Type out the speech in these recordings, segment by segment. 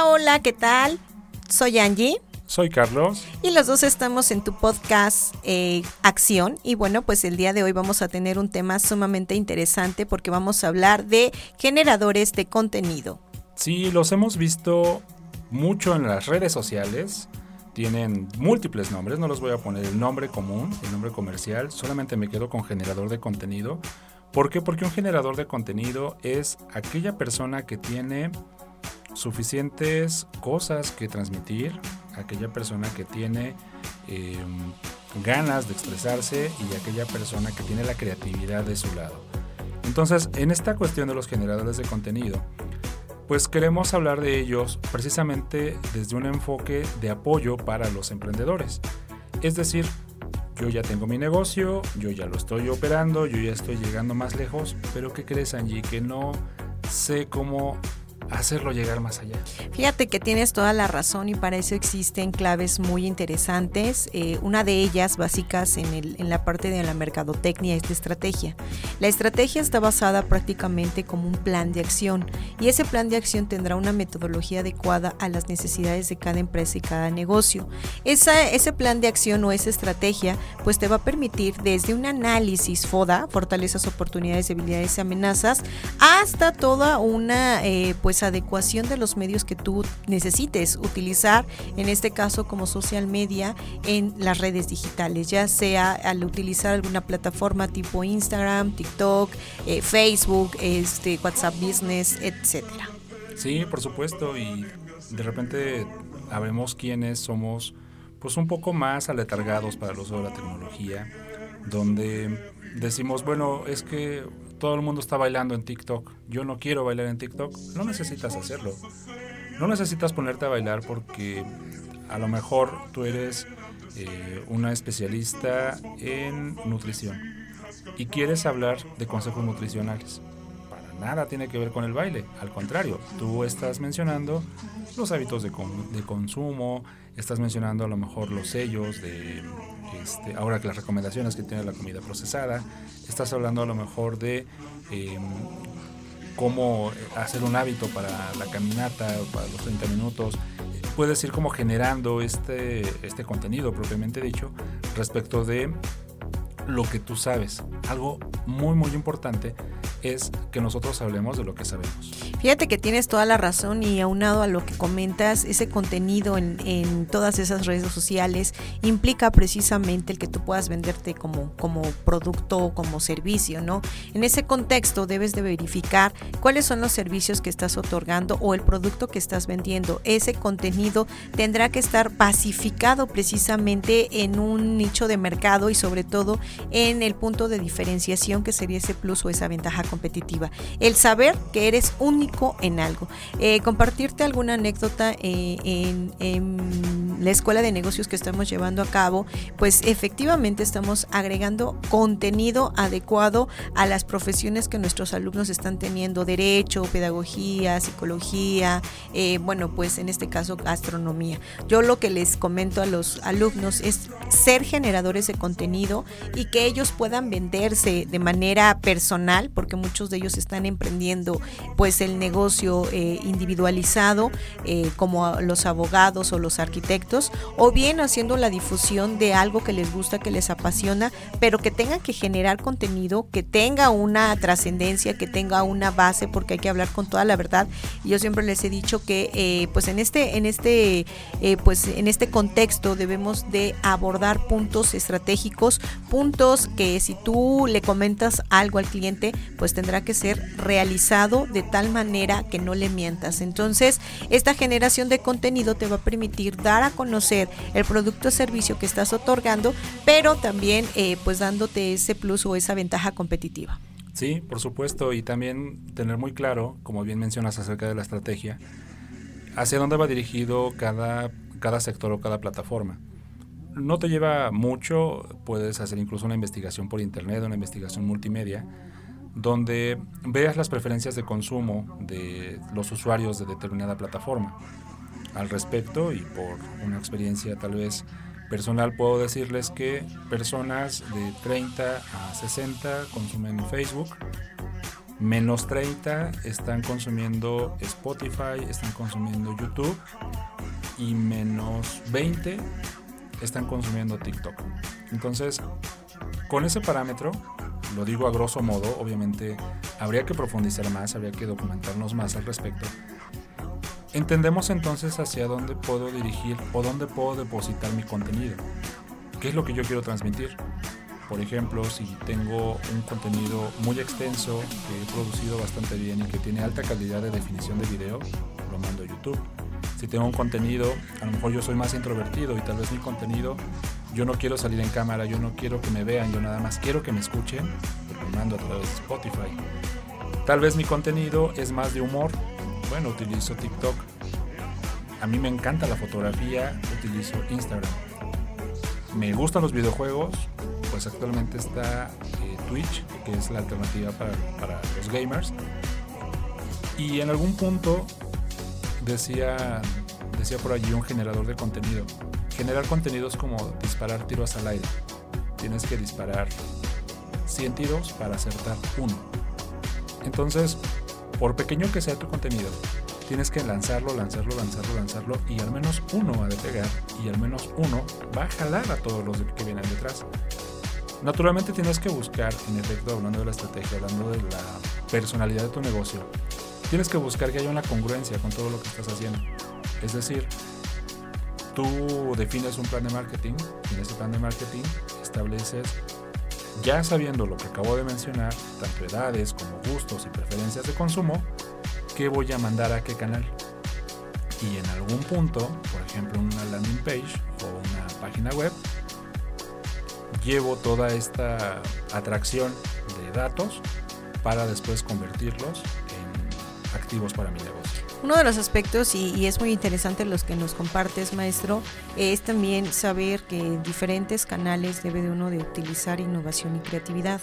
Hola, hola, ¿qué tal? Soy Angie. Soy Carlos. Y los dos estamos en tu podcast eh, Acción. Y bueno, pues el día de hoy vamos a tener un tema sumamente interesante porque vamos a hablar de generadores de contenido. Sí, los hemos visto mucho en las redes sociales. Tienen múltiples nombres, no los voy a poner el nombre común, el nombre comercial, solamente me quedo con generador de contenido. ¿Por qué? Porque un generador de contenido es aquella persona que tiene suficientes cosas que transmitir, aquella persona que tiene em, ganas de expresarse y aquella persona que tiene la creatividad de su lado. Entonces, en esta cuestión de los generadores de contenido, pues queremos hablar de ellos precisamente desde un enfoque de apoyo para los emprendedores. Es decir, yo ya tengo mi negocio, yo ya lo estoy operando, yo ya estoy llegando más lejos, pero ¿qué crees Angie? Que no sé cómo hacerlo llegar más allá. Fíjate que tienes toda la razón y para eso existen claves muy interesantes. Eh, una de ellas básicas en, la parte de la mercadotecnia es la estrategia. La estrategia está basada prácticamente como un plan de acción y ese plan de acción tendrá una metodología adecuada a las necesidades de cada empresa y cada negocio. Esa, ese plan de acción o esa estrategia pues te va a permitir desde un análisis FODA, fortalezas, oportunidades, debilidades y amenazas, hasta toda una eh, pues adecuación de los medios que tú necesites utilizar, en este caso como social media, en las redes digitales, ya sea al utilizar alguna plataforma tipo Instagram, TikTok, eh, Facebook, este, WhatsApp Business, etcétera. Sí, por supuesto, y de repente sabemos quiénes somos pues un poco más aletargados para el uso de la tecnología, donde decimos, bueno, es que todo el mundo está bailando en TikTok. Yo no quiero bailar en TikTok. No necesitas hacerlo. No necesitas ponerte a bailar porque a lo mejor tú eres eh, una especialista en nutrición y quieres hablar de consejos nutricionales. Para nada tiene que ver con el baile. Al contrario, tú estás mencionando los hábitos de, de consumo, estás mencionando a lo mejor los sellos de este, ahora que las recomendaciones que tiene la comida procesada, estás hablando a lo mejor de em, cómo hacer un hábito para la caminata o para los 30 minutos. Puedes ir como generando este, este contenido propiamente dicho respecto de lo que tú sabes. Algo muy muy importante es que nosotros hablemos de lo que sabemos. Fíjate que tienes toda la razón y aunado a lo que comentas, ese contenido en, en, todas esas redes sociales implica precisamente el que tú puedas venderte como, como producto o como servicio, ¿no? En ese contexto debes de verificar cuáles son los servicios que estás otorgando o el producto que estás vendiendo. Ese contenido tendrá que estar pacificado precisamente en un nicho de mercado y sobre todo en el punto de diferenciación que sería ese plus o esa ventaja competitiva. El saber que eres único en algo. Eh, compartirte alguna anécdota eh, en, en, la escuela de negocios que estamos llevando a cabo, pues efectivamente estamos agregando contenido adecuado a las profesiones que nuestros alumnos están teniendo, derecho, pedagogía, psicología, eh, bueno, pues en este caso gastronomía. Yo lo que les comento a los alumnos es ser generadores de contenido y que ellos puedan venderse de manera personal, porque muchos de ellos están emprendiendo pues el negocio eh, individualizado, eh, como los abogados o los arquitectos, o bien haciendo la difusión de algo que les gusta, que les apasiona, pero que tengan que generar contenido, que tenga una trascendencia, que tenga una base, porque hay que hablar con toda la verdad. Y yo siempre les he dicho que eh, pues en este, en este, pues en este contexto debemos de abordar puntos estratégicos, puntos que si tú le comentas algo al cliente, pues tendrá que ser realizado de tal manera que no le mientas. Entonces, esta generación de contenido te va a permitir dar a conocer el producto o servicio que estás otorgando, pero también eh, pues dándote ese plus o esa ventaja competitiva. Sí, por supuesto, y también tener muy claro, como bien mencionas acerca de la estrategia, hacia dónde va dirigido cada, cada sector o cada plataforma. No te lleva mucho, puedes hacer incluso una investigación por internet, una investigación multimedia, donde veas las preferencias de consumo de los usuarios de determinada plataforma. Al respecto, y por una experiencia tal vez personal, puedo decirles que personas de 30 a 60 consumen Facebook, menos 30 están consumiendo Spotify, están consumiendo YouTube y menos 20 están consumiendo TikTok. Entonces, con ese parámetro, lo digo a grosso modo, obviamente habría que profundizar más, habría que documentarnos más al respecto. Entendemos entonces hacia dónde puedo dirigir o dónde puedo depositar mi contenido. ¿Qué es lo que yo quiero transmitir? Por ejemplo, si tengo un contenido muy extenso que he producido bastante bien y que tiene alta calidad de definición de video, lo mando a YouTube. Si tengo un contenido, a lo mejor yo soy más introvertido y tal vez mi contenido, yo no quiero salir en cámara, yo no quiero que me vean, yo nada más quiero que me escuchen, lo mando a través de Spotify. Tal vez mi contenido es más de humor, bueno, utilizo TikTok. A mí me encanta la fotografía, utilizo Instagram. Me gustan los videojuegos, pues actualmente está eh, Twitch, que es la alternativa para, para, los gamers. Y en algún punto decía, decía por allí un generador de contenido. Generar contenido es como disparar tiros al aire. Tienes que disparar 100 tiros para acertar uno. Entonces, por pequeño que sea tu contenido, tienes que lanzarlo, lanzarlo, lanzarlo, lanzarlo y al menos uno va a pegar y al menos uno va a jalar a todos los que vienen detrás. Naturalmente tienes que buscar, en efecto, hablando de la estrategia, hablando de la personalidad de tu negocio, tienes que buscar que haya una congruencia con todo lo que estás haciendo. Es decir, tú defines un plan de marketing, en ese plan de marketing estableces ya sabiendo lo que acabo de mencionar, tanto edades como gustos y preferencias de consumo, qué voy a mandar a qué canal. Y en algún punto, por ejemplo una landing page o una página web, llevo toda esta atracción de datos para después convertirlos en activos para mi negocio. Uno de los aspectos, y, es muy interesante los que nos compartes, maestro, es también saber que en diferentes canales debe de uno de utilizar innovación y creatividad.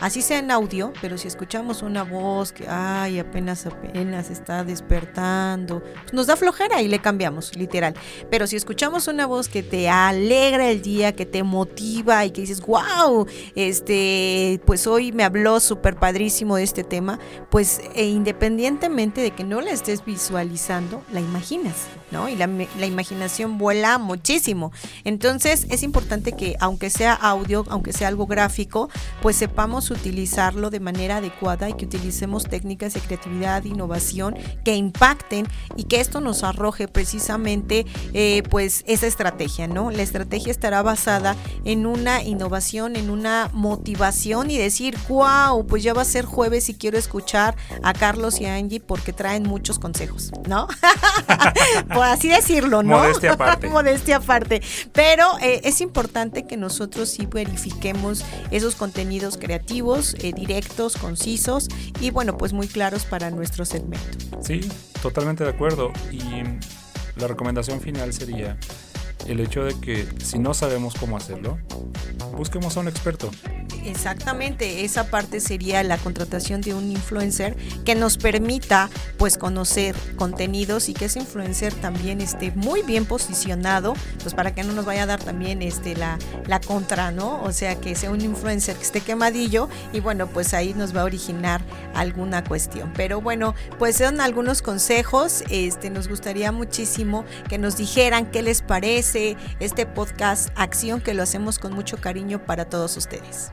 Así sea en audio, pero si escuchamos una voz que, ay, apenas, apenas está despertando, pues nos da flojera y le cambiamos, literal. Pero si escuchamos una voz que te alegra el día, que te motiva y que dices, wow, este, pues hoy me habló súper padrísimo de este tema, pues e independientemente de que no la estés visualizando, la imaginas, ¿no? Y la, imaginación vuela muchísimo. Entonces es importante que aunque sea audio, aunque sea algo gráfico, pues sepamos utilizarlo de manera adecuada y que utilicemos técnicas de creatividad, innovación que impacten y que esto nos arroje precisamente eh, pues esa estrategia, ¿no? La estrategia estará basada en una innovación, en una motivación y decir, wow, pues ya va a ser jueves y quiero escuchar a Carlos y a Angie porque traen muchos consejos. ¿no? Por así decirlo, ¿no? Modestia aparte. Modestia aparte. Pero eh, es importante que nosotros sí verifiquemos esos contenidos creativos, eh, directos, concisos y bueno, pues muy claros para nuestro segmento. Sí, totalmente de acuerdo. Y la recomendación final sería el hecho de que si no sabemos cómo hacerlo, busquemos a un experto. Exactamente, esa parte sería la contratación de un influencer que nos permita pues conocer contenidos y que ese influencer también esté muy bien posicionado, pues para que no nos vaya a dar también este la, la contra, ¿no? O sea, que sea un influencer que esté quemadillo y bueno, pues ahí nos va a originar alguna cuestión. Pero bueno, pues son algunos consejos, este nos gustaría muchísimo que nos dijeran qué les parece este podcast Acción que lo hacemos con mucho cariño para todos ustedes.